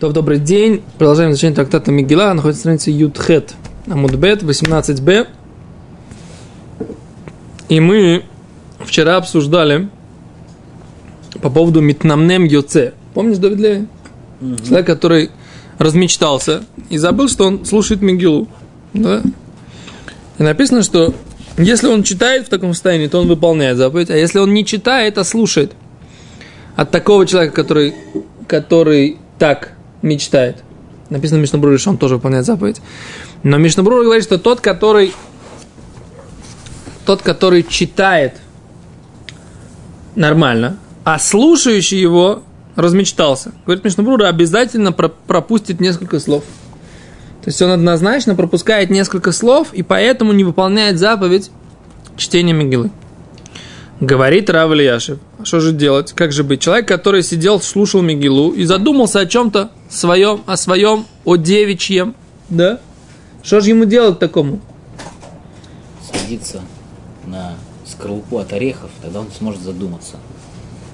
То добрый день. Продолжаем изучение трактата Мигела. Находится на странице Ютхет. Амудбет, 18б. И мы вчера обсуждали по поводу Митнамнем Йоце. Помнишь, Давид Леви? Угу. Человек, который размечтался и забыл, что он слушает Мигелу. Да? И написано, что если он читает в таком состоянии, то он выполняет заповедь, а если он не читает, а слушает от такого человека, который, который так мечтает. Написано в Мишнабруре, что он тоже выполняет заповедь. Но Мишнабрур говорит, что тот, который тот, который читает нормально, а слушающий его размечтался. Говорит Мишнабрура, обязательно пропустит несколько слов. То есть он однозначно пропускает несколько слов и поэтому не выполняет заповедь чтения Мигилы. Говорит Рав Ильяшев. А что же делать? Как же быть? Человек, который сидел, слушал Мигилу и задумался о чем-то своем, о своем, о девичьем, да? Что же ему делать такому? Садиться на скорлупу от орехов, тогда он сможет задуматься.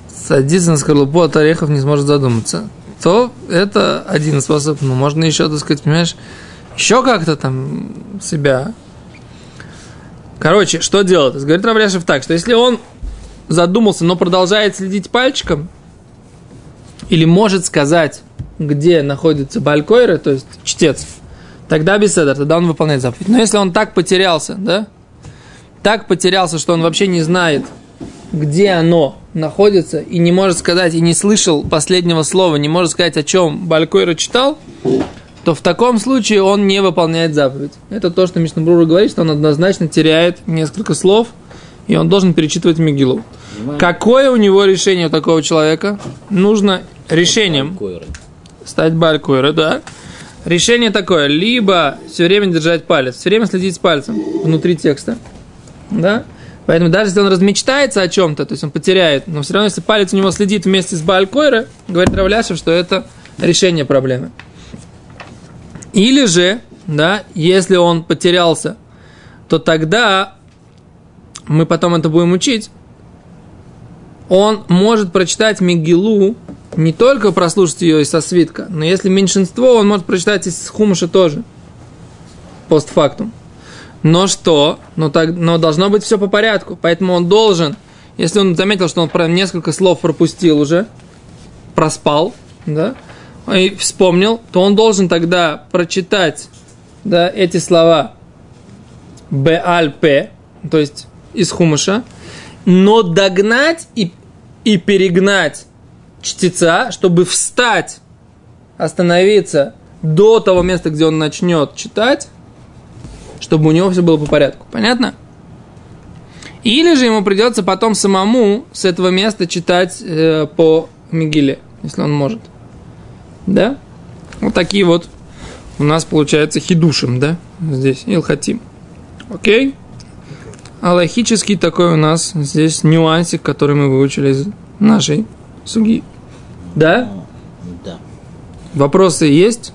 Садиться на скорлупу от орехов не сможет задуматься. То это один способ. Но можно еще, так сказать, понимаешь, еще как-то там себя Короче, что делать? Говорит Равляшев так, что если он задумался, но продолжает следить пальчиком, или может сказать, где находится Балькойра, то есть чтец, тогда беседа, тогда он выполняет заповедь. Но если он так потерялся, да, так потерялся, что он вообще не знает, где оно находится, и не может сказать, и не слышал последнего слова, не может сказать, о чем Балькойра читал, то в таком случае он не выполняет заповедь. Это то, что Мишнабрура говорит, что он однозначно теряет несколько слов, и он должен перечитывать Мигилу. Какое у него решение у такого человека? Нужно решением стать балькойрой, да. Решение такое, либо все время держать палец, все время следить с пальцем внутри текста, да. Поэтому даже если он размечтается о чем-то, то есть он потеряет, но все равно, если палец у него следит вместе с балькойрой, говорит Равляшев, что это решение проблемы. Или же, да, если он потерялся, то тогда мы потом это будем учить, он может прочитать Мигилу, не только прослушать ее из со свитка, но если меньшинство, он может прочитать из Хумыша тоже, постфактум. Но что? Но, так, но должно быть все по порядку. Поэтому он должен, если он заметил, что он несколько слов пропустил уже, проспал, да, и вспомнил, то он должен тогда прочитать да, эти слова Б-Аль-П, то есть из Хумыша, но догнать и, и перегнать чтеца, чтобы встать, остановиться до того места, где он начнет читать, чтобы у него все было по порядку. Понятно? Или же ему придется потом самому с этого места читать э, по Мигиле, если он может. Да? Вот такие вот у нас получается хидушим, да? Здесь Илхатим. Окей? аллахический такой у нас здесь нюансик, который мы выучили из нашей суги. Да? Да. Вопросы есть?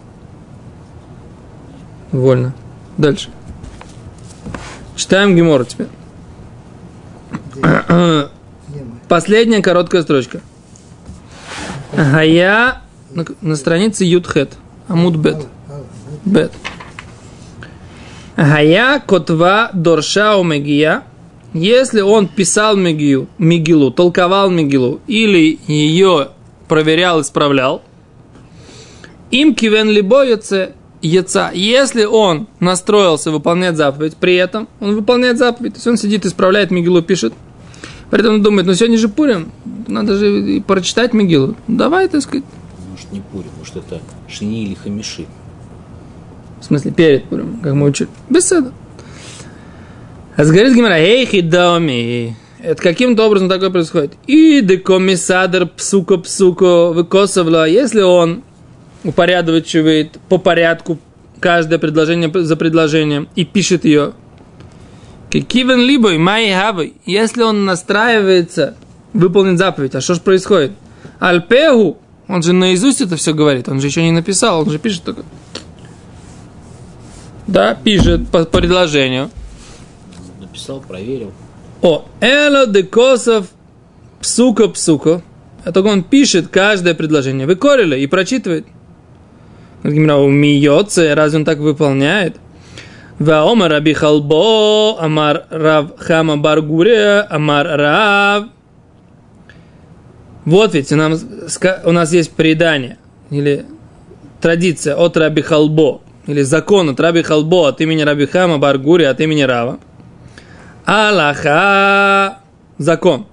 Вольно. Дальше. Читаем Гемора теперь. Последняя короткая строчка. Гая на, на странице Ютхет. Амуд Бет. Бет. Гая котва дорша умегия. Если он писал Мегию, Мигилу, толковал Мигилу, или ее проверял, исправлял, им кивен либо яца. Если он настроился выполнять заповедь, при этом он выполняет заповедь, то есть он сидит, исправляет Мигилу, пишет, при этом он думает, ну сегодня же Пурим, надо же прочитать Мигилу. Давай, так сказать. Может не Пурим, может это Шини или Хамиши. В смысле, перед Пурим, как мы учили. Беседа. А говорит Гимара, эй, хидами. Это каким-то образом такое происходит. И декомиссадр псуко псуко выкосовла, если он упорядочивает по порядку каждое предложение за предложением и пишет ее. Кивен либо май хавы, если он настраивается выполнить заповедь, а что же происходит? Альпегу, он же наизусть это все говорит, он же еще не написал, он же пишет только. Да, пишет по предложению. Написал, проверил. О, эло де косов псука псука. Это он пишет каждое предложение. Выкорили и прочитывает. Гимра умиется, разве он так выполняет? Ваомар Раби Халбо, Амар Рав Хама Баргуре, Амар Рав. Вот ведь у нас, у нас есть предание, или традиция от Раби Халбо, или закон от Раби Халбо от имени Раби Хама Баргури от имени Рава. Аллаха закон.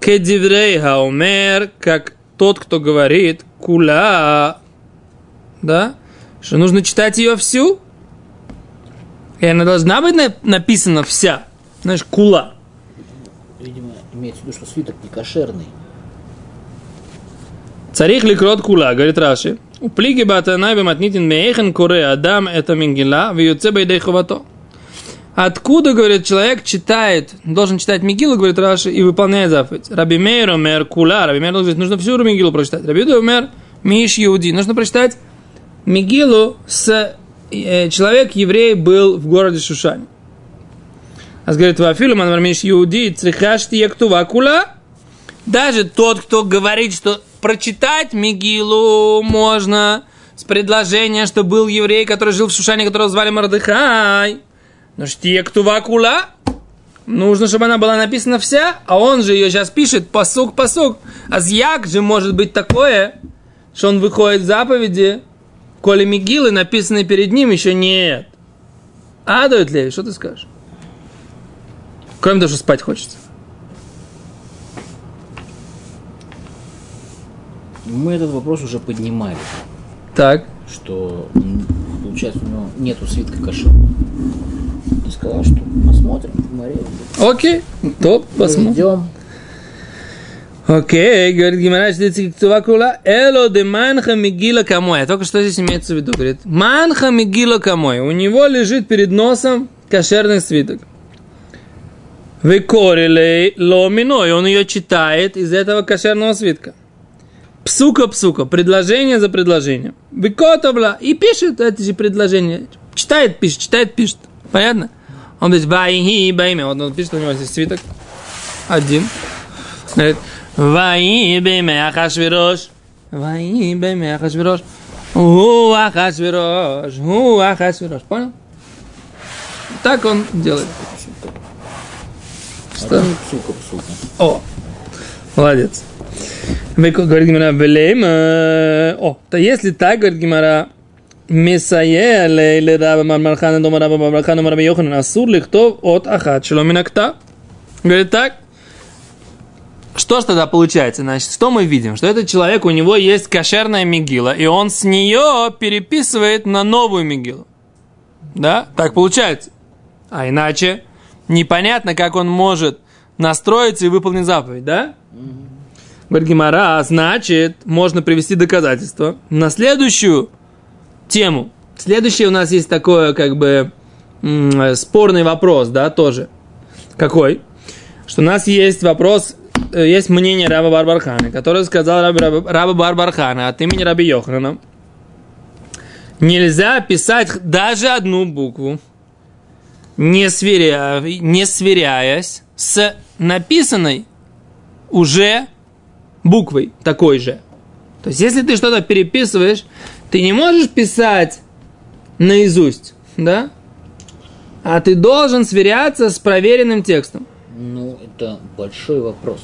Кедиврей хаумер, как тот, кто говорит, кула, да, что нужно читать ее всю, и она должна быть написана вся, знаешь, кула. Видимо, имеется в виду, что свиток не кошерный. Царих ли крот кула, говорит Раши. У плиги батанай бематнитин мейхен куре адам это мингила, в юце бейдей ховато. Откуда, говорит, человек читает, должен читать Мигилу, говорит Раши, и выполняет заповедь. Раби Мейр умер кула, Раби Мейр говорит, нужно всю Мигилу прочитать. Раби умер Миш Иуди. Нужно прочитать Мигилу с... Э, человек, еврей, был в городе Шушане. А говорит, Вафилу, Манвар Миш Иуди, Црихашти Яктува Кула. Даже тот, кто говорит, что прочитать Мигилу можно с предложения, что был еврей, который жил в Шушане, которого звали Мардыхай. Но штия ктува кула, нужно, чтобы она была написана вся, а он же ее сейчас пишет посук посук. А зяк же может быть такое, что он выходит в заповеди, коли мигилы, написанные перед ним, еще нет. А, дает ли? Что ты скажешь? Кроме того, что спать хочется. Мы этот вопрос уже поднимали. Так. Что, получается, у него нету свитка каши. Ты сказал, что посмотрим в Окей, то посмотрим. Идем. Окей, говорит Гимара, это кула. Эло де манха мигила камой. Только что здесь имеется в виду. Говорит, манха мигила камой. У него лежит перед носом кошерный свиток. Выкорили ломино, и он ее читает из этого кошерного свитка. Псука-псука, предложение за предложением. Выкотовла, и пишет эти же предложения. Читает, пишет, читает, пишет. Понятно? Он говорит, вайхи бейме. Вот он пишет, у него здесь свиток. Один. Говорит, вайхи бейме ахашвирош. Вайхи бейме ахашвирош. У ахашвирош. У ахашвирош. Понял? Так он делает. Что? О, молодец. Говорит Гимара, О, то если так, говорит Гимара, Мисаеле или Раба Мармархана, дома Раба Мармархана, Раба Йоханан, Асур лихтов от Ахат Шеломинакта. Говорит так. Что ж тогда получается? Значит, что мы видим? Что этот человек, у него есть кошерная мигила, и он с нее переписывает на новую мигилу. Да? Так получается. А иначе непонятно, как он может настроиться и выполнить заповедь, да? Говорит Гимара, «А значит, можно привести доказательства на следующую тему. Следующий у нас есть такой, как бы, спорный вопрос, да, тоже. Какой? Что у нас есть вопрос, э, есть мнение Раба Барбархана, который сказал Раби, Раба, Раба Барбархана от имени Раби Йохрана. Нельзя писать даже одну букву, не, сверя, не сверяясь с написанной уже буквой такой же. То есть, если ты что-то переписываешь, ты не можешь писать наизусть, да? А ты должен сверяться с проверенным текстом. Ну, это большой вопрос.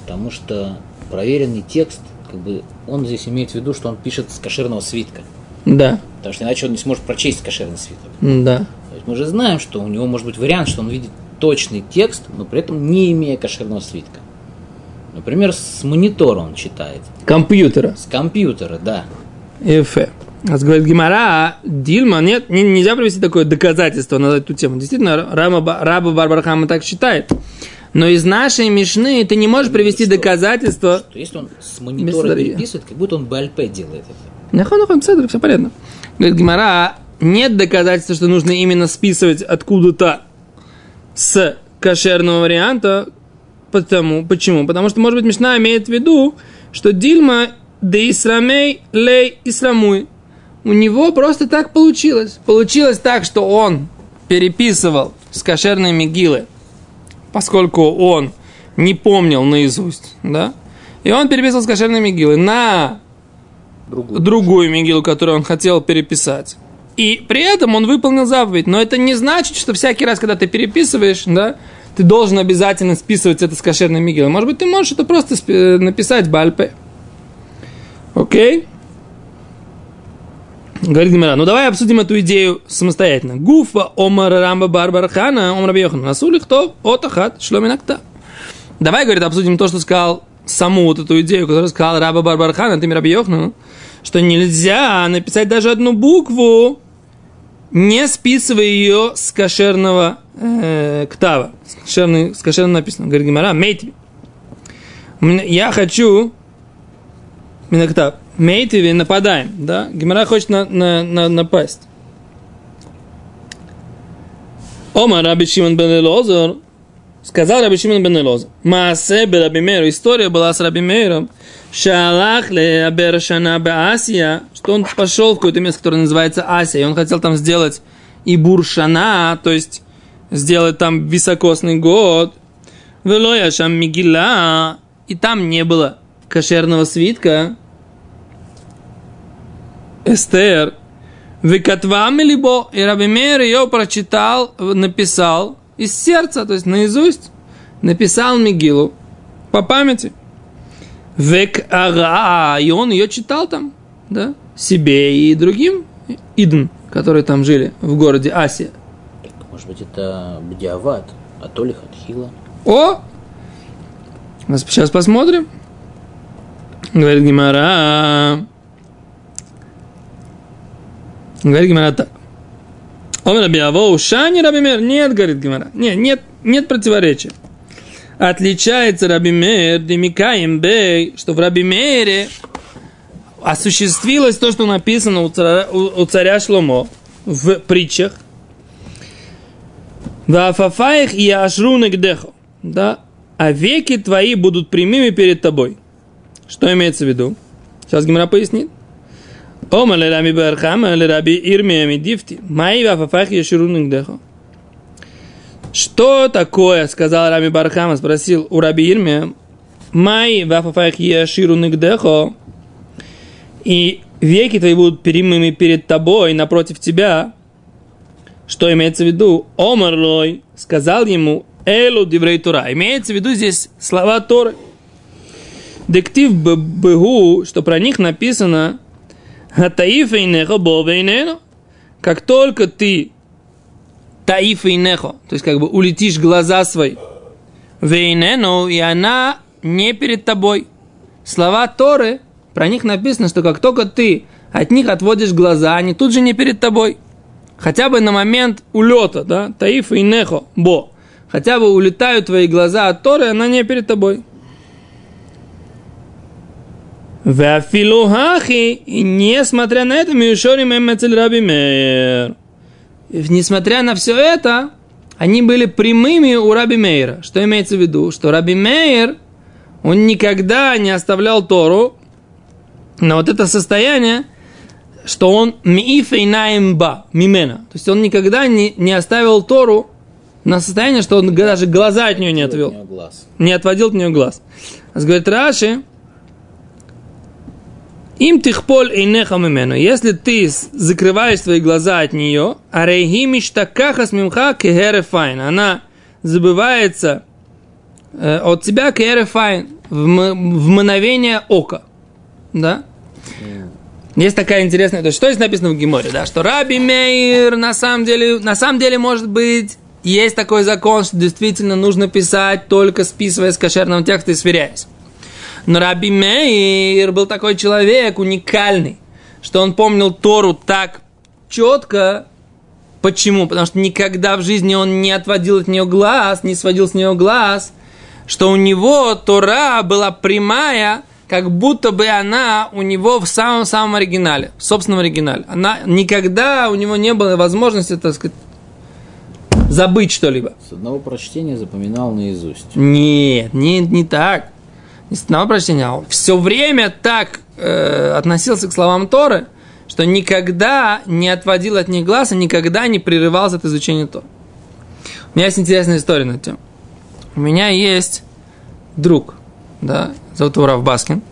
Потому что проверенный текст, как бы, он здесь имеет в виду, что он пишет с кошерного свитка. Да. Потому что иначе он не сможет прочесть кошерный свиток. Да. То есть мы же знаем, что у него может быть вариант, что он видит точный текст, но при этом не имея кошерного свитка. Например, с монитора он читает. Компьютера. С компьютера, да. Эфе. А говорит Гимара, Дильма, нет, не, нельзя привести такое доказательство на эту тему. Действительно, Раба, Раба Барбархама так считает. Но из нашей Мишны ты не можешь привести что? доказательство. Что если он с монитора переписывает, как будто он БЛП делает это. Нахон, нахон, все понятно. Говорит Гимара, нет доказательства, что нужно именно списывать откуда-то с кошерного варианта, Потому, почему? Потому что, может быть, Мишна имеет в виду, что Дильма де Исрамей лей Исрамуй. У него просто так получилось. Получилось так, что он переписывал с кошерной мигилы, поскольку он не помнил наизусть, да? И он переписывал с кошерной мигилы на Другую. другую Мигилу, которую он хотел переписать. И при этом он выполнил заповедь. Но это не значит, что всякий раз, когда ты переписываешь, да, ты должен обязательно списывать это с кошерной Мигилой. Может быть, ты можешь это просто спи- написать Бальпе. Окей? Говорит Гимара, ну давай обсудим эту идею самостоятельно. Гуфа омар рамба барбархана омар бьехан. Насулих то отахат шломинакта. Давай, говорит, обсудим то, что сказал саму вот эту идею, которую сказал Раба Барбархан, ты Йохану, что нельзя написать даже одну букву, не списывая ее с кошерного э, ктава. С, кошерной, с кошерно написано. Говорит Гимара, мейтви. Я хочу Минактав. Мейтви нападаем, да? Гимара хочет на, на, на, напасть. Ома Раби Шимон бен Элозор сказал Раби Шимон бен Элозор. Маасе бе Раби Мейру. История была с Раби Мейром. Шалах ле Абершана бе Асия. Что он пошел в какое-то место, которое называется Асия. И он хотел там сделать и Буршана, то есть сделать там високосный год. Велоя шам Мигила. И там не было кошерного свитка. Эстер. Выкатвам либо и Раби Мейр ее прочитал, написал из сердца, то есть наизусть, написал Мигилу по памяти. Век ага, и он ее читал там, да, себе и другим идн, которые там жили в городе Асия. Так, может быть, это Бдиават, а то ли Хатхила. О! Сейчас посмотрим. Говорит Гимара. Говорит Гимара так. Он Раби Аво, Шани Раби Мер. Нет, говорит Гимара. Нет, нет, нет противоречия. Отличается Раби Мер, Демикаем Бей, что в Раби Мере осуществилось то, что написано у царя, у, у царя Шломо в притчах. Да афафаих и ашру гдехо. Да, а веки твои будут прямыми перед тобой. Что имеется в виду? Сейчас Гимара пояснит. Ома ле раби бархама ле раби ирмиями дифти. Мои вафафах еширун гдехо. Что такое, сказал Раби Бархама, спросил у Раби Ирмия, Май вафафах еширун гдехо. И веки твои будут прямыми перед тобой, напротив тебя. Что имеется в виду? Омарлой сказал ему, Элу диврей Тора. Имеется в виду здесь слова Торы. Дектив бегу, что про них написано Таифа и нехо бова и нено. Как только ты таифа и нехо, то есть как бы улетишь глаза свои, вейнену, и она не перед тобой. Слова Торы, про них написано, что как только ты от них отводишь глаза, они тут же не перед тобой. Хотя бы на момент улета, да, таифа и нехо, бо. Хотя бы улетают твои глаза от Торы, она не перед тобой. Вафилухахи, и несмотря на это, Мишорим Эмецель Раби Мейер. Несмотря на все это, они были прямыми у Раби Мейера. Что имеется в виду? Что Раби Мейер, он никогда не оставлял Тору на вот это состояние, что он миифейнаемба, мимена. То есть он никогда не, не оставил Тору на состояние, что он даже глаза от нее не отвел. Не отводил от нее глаз. Говорит Раши, אם תכפול עיניך ממנה. Если ты закрываешь свои глаза от нее, הרי היא משתכחת ממך כהרף עין. Она забывается э, от тебя כהרף עין в, в мгновение ока. Да? Есть такая интересная, то есть, что здесь написано в Гемаре, да, что Раби Мейр на самом деле, на самом деле, может быть, есть такой закон, что действительно нужно писать только списывая с кошерного текста и сверяясь. Но Раби Мейр был такой человек уникальный, что он помнил Тору так четко. Почему? Потому что никогда в жизни он не отводил от нее глаз, не сводил с нее глаз, что у него Тора была прямая, как будто бы она у него в самом-самом оригинале, в собственном оригинале. Она никогда у него не было возможности, так сказать, забыть что-либо. С одного прочтения запоминал наизусть. Нет, не, не так. Не с все время так э, относился к словам Торы, что никогда не отводил от них глаз и никогда не прерывался от изучения Торы. У меня есть интересная история на тему. У меня есть друг, да, зовут его Раф Баскин,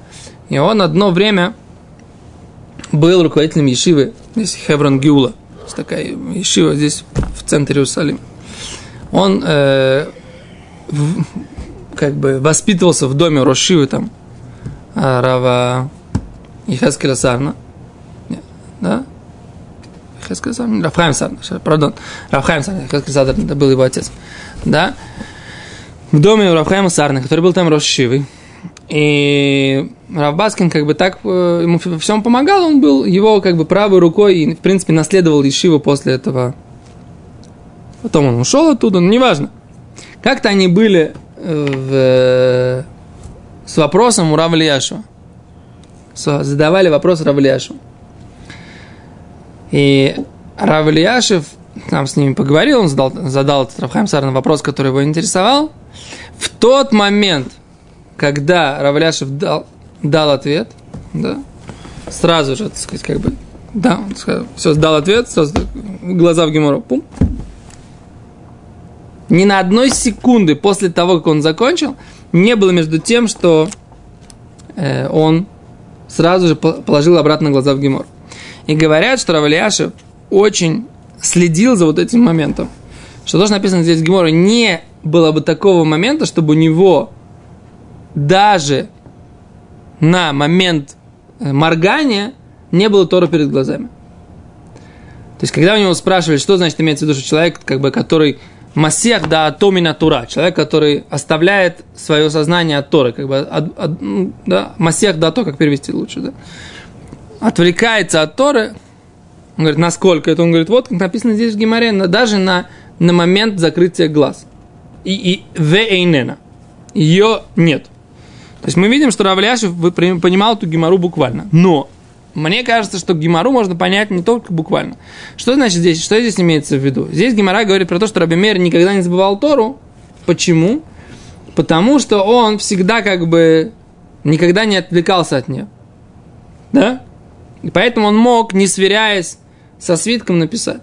и он одно время был руководителем Ешивы, здесь Хеврон есть такая Ешива здесь в центре Иерусалима. Он э, в, как бы воспитывался в доме Рошивы там, а, Рава Ихаскеля Сарна, да? Ихаскеля Сарна, Рафхайм Сарна, пардон, Рафхайм Сарна, Ихаскеля Сарна, это был его отец, да? В доме Рафхайма Сарна, который был там Рошивой, и Равбаскин как бы так э, ему во всем помогал, он был его как бы правой рукой и, в принципе, наследовал Ешиву после этого. Потом он ушел оттуда, но неважно. Как-то они были в, с вопросом у Равлияшу. Задавали вопрос Равлияшу. И Равлияшев там с ними поговорил, он задал, задал этот Равхайм Сарна вопрос, который его интересовал. В тот момент – когда Равляшев дал, дал ответ, да, сразу же, так сказать, как бы, да, он сказал, все, дал ответ, сразу глаза в геморрой, пум. Ни на одной секунды после того, как он закончил, не было между тем, что э, он сразу же положил обратно глаза в гемор. И говорят, что Равлияшев очень следил за вот этим моментом. Что тоже написано здесь в Геморе, не было бы такого момента, чтобы у него даже на момент э, моргания не было Тора перед глазами. То есть, когда у него спрашивали, что значит имеется в виду, что человек, как бы, который Масех да атомина тура, человек, который оставляет свое сознание от Торы, как бы, от, от, да, Масех да то, как перевести лучше, да, отвлекается от Торы, он говорит, насколько это? Он говорит, вот как написано здесь в Гимаре, даже на, на момент закрытия глаз. И, и в эйнена. Ее нет. То есть мы видим, что Равляшев понимал эту гемору буквально. Но мне кажется, что гемору можно понять не только буквально. Что значит здесь? Что здесь имеется в виду? Здесь Гемора говорит про то, что Рабимер никогда не забывал Тору. Почему? Потому что он всегда как бы никогда не отвлекался от нее. Да? И поэтому он мог, не сверяясь со свитком, написать.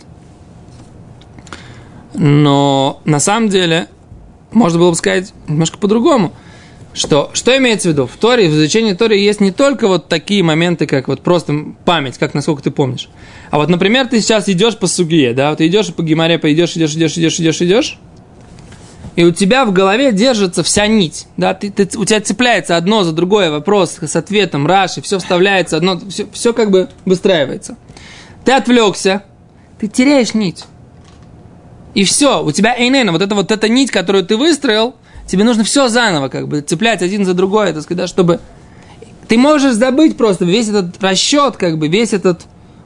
Но на самом деле можно было бы сказать немножко по-другому – что, что имеется в виду? В Торе, в изучении Торы есть не только вот такие моменты, как вот просто память, как насколько ты помнишь. А вот, например, ты сейчас идешь по суге, да, вот ты идешь по геморе, пойдешь, идешь, идешь, идешь, идешь, идешь, и у тебя в голове держится вся нить, да, ты, ты, у тебя цепляется одно за другое вопрос с ответом, раши, все вставляется, одно, все, все как бы выстраивается. Ты отвлекся, ты теряешь нить. И все, у тебя эйнена, вот эта вот эта нить, которую ты выстроил, тебе нужно все заново как бы цеплять один за другой, так сказать, чтобы... Ты можешь забыть просто весь этот расчет, как бы, весь этот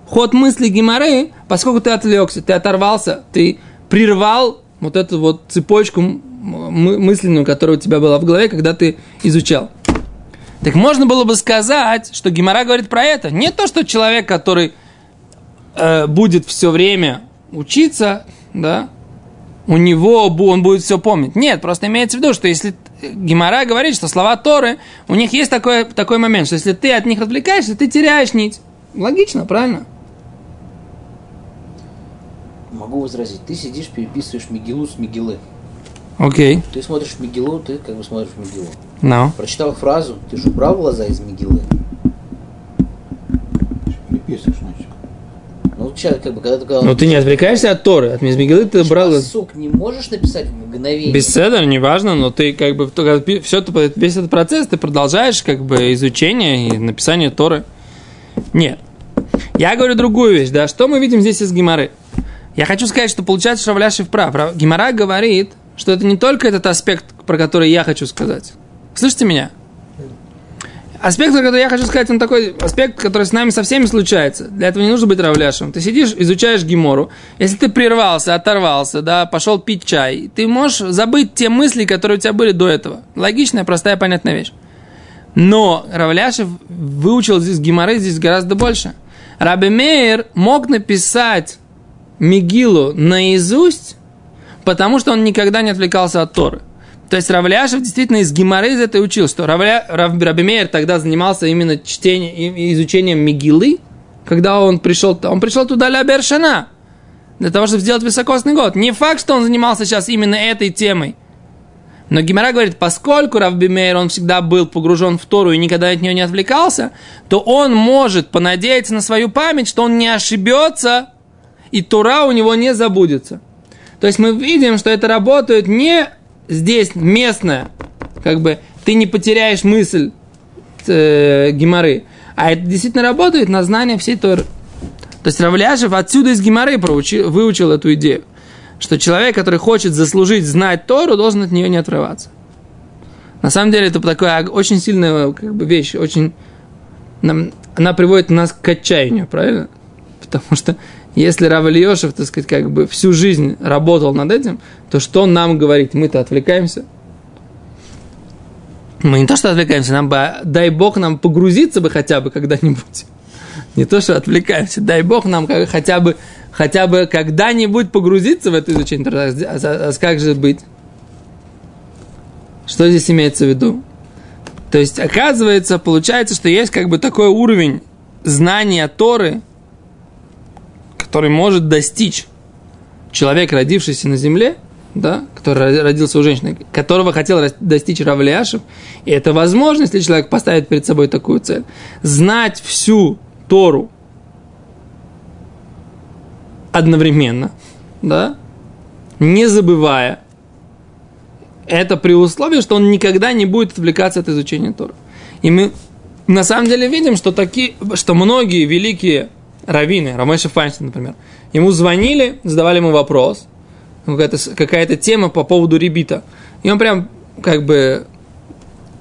ход мысли Гимары, поскольку ты отвлекся, ты оторвался, ты прервал вот эту вот цепочку мысленную, которая у тебя была в голове, когда ты изучал. Так можно было бы сказать, что Гимара говорит про это. Не то, что человек, который э, будет все время учиться, да, у него он будет все помнить. Нет, просто имеется в виду, что если Гимара говорит, что слова Торы, у них есть такой, такой момент, что если ты от них отвлекаешься, ты теряешь нить. Логично, правильно? Могу возразить. Ты сидишь, переписываешь Мигилу с Мигилы. Окей. Okay. Ты смотришь Мигилу, ты как бы смотришь Мигилу. No. Прочитал фразу, ты же убрал глаза из Мигилы. Переписываешь, значит. Сейчас, как бы, когда ты Но ты не отвлекаешься от Торы, от Мизмигилы ты брал... Сук не можешь написать в мгновение. Без седа, неважно, но ты как бы все весь этот процесс ты продолжаешь как бы изучение и написание Торы. Нет. Я говорю другую вещь, да, что мы видим здесь из Гимары? Я хочу сказать, что получается, что Равляшев прав. Гимара говорит, что это не только этот аспект, про который я хочу сказать. Слышите меня? Аспект, который я хочу сказать, он такой аспект, который с нами со всеми случается. Для этого не нужно быть равляшем. Ты сидишь, изучаешь гемору. Если ты прервался, оторвался, да, пошел пить чай, ты можешь забыть те мысли, которые у тебя были до этого. Логичная, простая, понятная вещь. Но Равляшев выучил здесь геморы здесь гораздо больше. Раби Мейер мог написать Мигилу наизусть, потому что он никогда не отвлекался от Торы. То есть Равляшев действительно из Гимары из этой учил, что Равля, Рав, Рабимеер тогда занимался именно чтением и изучением Мигилы, когда он пришел, он пришел туда для Бершана, для того, чтобы сделать высокосный год. Не факт, что он занимался сейчас именно этой темой. Но Гимара говорит, поскольку Равбимейр, он всегда был погружен в Тору и никогда от нее не отвлекался, то он может понадеяться на свою память, что он не ошибется, и Тора у него не забудется. То есть мы видим, что это работает не здесь местное, как бы ты не потеряешь мысль э, Гимары, а это действительно работает на знание всей Торы. То есть Равляшев отсюда из Гимары проучил, выучил эту идею что человек, который хочет заслужить знать Тору, должен от нее не отрываться. На самом деле это такая очень сильная как бы, вещь, очень... Нам, она приводит нас к отчаянию, правильно? Потому что если Рав Ильешев, так сказать, как бы всю жизнь работал над этим, то что он нам говорит? Мы-то отвлекаемся. Мы не то, что отвлекаемся, нам бы, дай Бог нам погрузиться бы хотя бы когда-нибудь. Не то, что отвлекаемся, дай Бог нам хотя бы хотя бы когда-нибудь погрузиться в это изучение а, а, а как же быть? Что здесь имеется в виду? То есть, оказывается, получается, что есть как бы такой уровень знания Торы, который может достичь человек, родившийся на земле, да, который родился у женщины, которого хотел достичь Равлиашев, и это возможность, если человек поставит перед собой такую цель, знать всю Тору одновременно, да, не забывая. Это при условии, что он никогда не будет отвлекаться от изучения Тора. И мы на самом деле видим, что, такие, что многие великие раввины, Рамеша Файнштейн, например, ему звонили, задавали ему вопрос, какая-то, какая-то тема по поводу ребита. И он прям как бы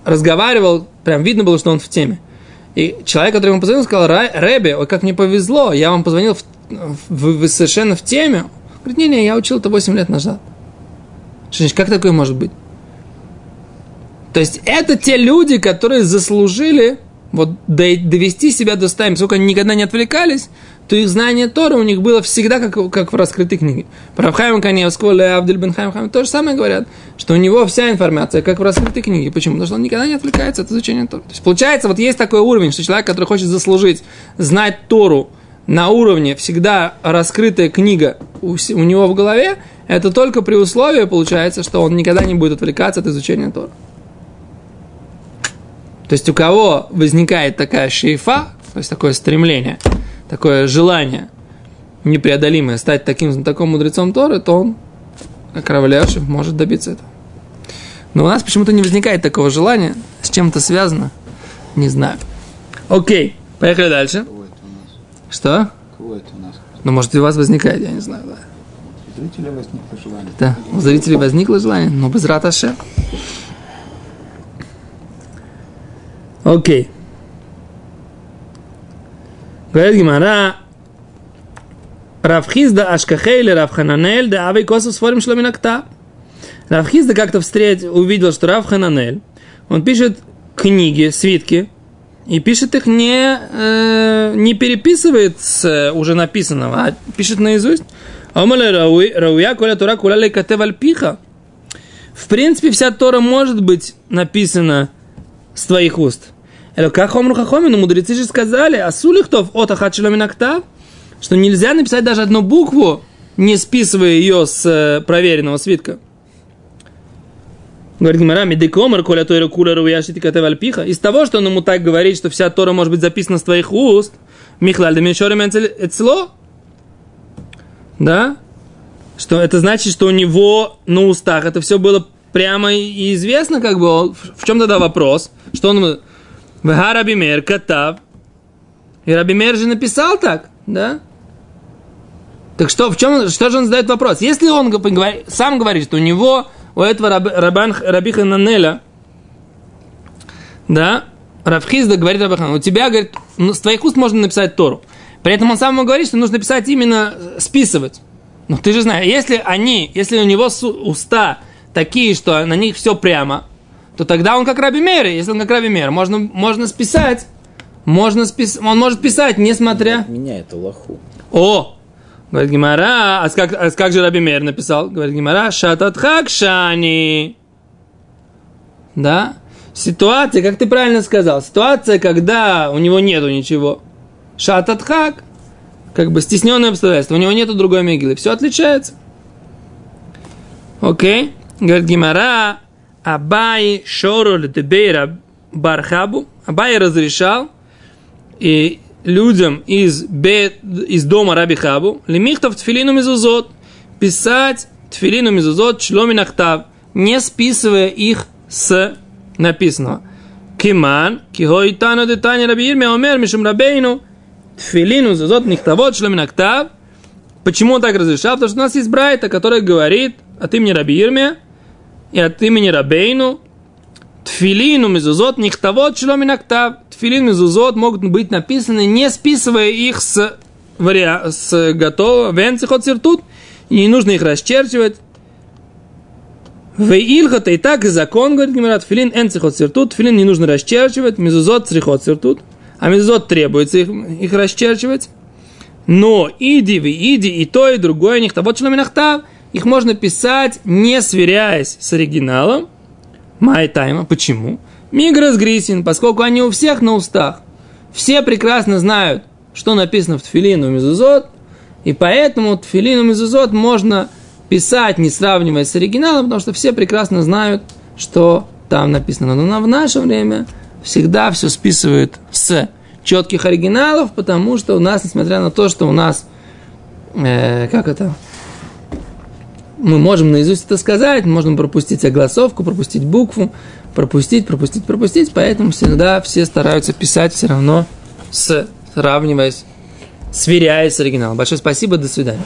разговаривал, прям видно было, что он в теме. И человек, который ему позвонил, сказал, Рэбе, ой, как мне повезло, я вам позвонил в вы, вы совершенно в теме. Говорит, не-не, я учил это 8 лет назад. Что значит, как такое может быть? То есть это те люди, которые заслужили вот довести себя до стайм, поскольку они никогда не отвлекались, то их знание Тора у них было всегда как, как в раскрытой книге. Про Хайма Каневского или Абдель бен Хайм Хайм то самое говорят, что у него вся информация как в раскрытой книге. Почему? Потому что он никогда не отвлекается от изучения Тора. То есть получается, вот есть такой уровень, что человек, который хочет заслужить знать Тору на уровне всегда раскрытая книга у, у него в голове, это только при условии, получается, что он никогда не будет отвлекаться от изучения Тора. То есть у кого возникает такая шейфа, то есть такое стремление, такое желание непреодолимое стать таким знатоком мудрецом Торы, то он, Равляшев, может добиться этого. Но у нас почему-то не возникает такого желания, с чем-то связано, не знаю. Окей, поехали дальше. Что? Кого это у нас? Ну, может, и у вас возникает, я не знаю, да. У зрителя возникло желание. Да, у зрителей возникло желание, но без раташе. Окей. Говорит Гимара, Равхизда Ашкахейли Равхананель, да авей косов сфорим шломинакта. Равхизда как-то встреч увидел, что Равхананель, он пишет книги, свитки, и пишет их не, э, не переписывает с э, уже написанного, а пишет наизусть. В принципе, вся Тора может быть написана с твоих уст. Как хомру хахомину, мудрецы же сказали, а сулихтов от ахачиломинакта, что нельзя написать даже одну букву, не списывая ее с э, проверенного свитка. Говорит Гимара, медикомар, коля тойра кула руяшити катевальпиха. Из того, что он ему так говорит, что вся Тора может быть записана с твоих уст, Михлаль да Эцло, да? Что это значит, что у него на устах это все было прямо и известно, как бы, в чем тогда вопрос? Что он, Вега Рабимер, Катав, и Рабимер же написал так, да? Так что, в чем, что же он задает вопрос? Если он сам говорит, что у него у этого раб, рабан, Рабиха Нанеля, да, Равхизда говорит Рабахан, у тебя, говорит, ну, с твоих уст можно написать Тору. При этом он сам ему говорит, что нужно писать именно э, списывать. Но ты же знаешь, если они, если у него уста такие, что на них все прямо, то тогда он как Раби Мейр. Если он как Раби Мейр, можно, можно списать. Можно спис... Он может писать, несмотря... Меня это лоху. О, Говорит Гимара, а как, а как же Раби Мейр написал? Говорит Гимара, шататхак шани. Да? Ситуация, как ты правильно сказал, ситуация, когда у него нету ничего. Шататхак, как бы стесненное обстоятельство, у него нету другой мигилы, все отличается. Окей, говорит Гимара, Абай шору летебейра бархабу. Абай разрешал и людям из, бе, из дома Раби Хабу лимихтов тфилину мизузот писать тфилину мизузот шломинахтав, не списывая их с написанного. Киман, кихой тана детани Раби Ирме омер мишум рабейну тфилину мизузот нихтавот шломинахтав. Почему он так разрешал? Потому что у нас есть Брайта, который говорит от имени Раби Ирме и от имени Рабейну Тфилину мезузот нихтавот шломинактав. Тфилин мезузот могут быть написаны, не списывая их с, вариа... с готового венцихот сиртут. Не нужно их расчерчивать. Веилхата и так закон, говорит Гимарат, филин энцихот сиртут, филин не нужно расчерчивать, мезузот црихот сиртут, а мезузот требуется их, их расчерчивать. Но иди, вы иди, и то, и другое, них того шломинахтав, их можно писать, не сверяясь с оригиналом, Май тайма. Почему? Миграс Грисин, поскольку они у всех на устах. Все прекрасно знают, что написано в Тфилину Мизузот, и поэтому Тфилину Мизузот можно писать, не сравнивая с оригиналом, потому что все прекрасно знают, что там написано. Но в наше время всегда все списывают с четких оригиналов, потому что у нас, несмотря на то, что у нас, э, как это, мы можем наизусть это сказать, можно пропустить огласовку, пропустить букву, пропустить, пропустить, пропустить, поэтому всегда все стараются писать все равно, сравниваясь, сверяясь с оригиналом. Большое спасибо, до свидания.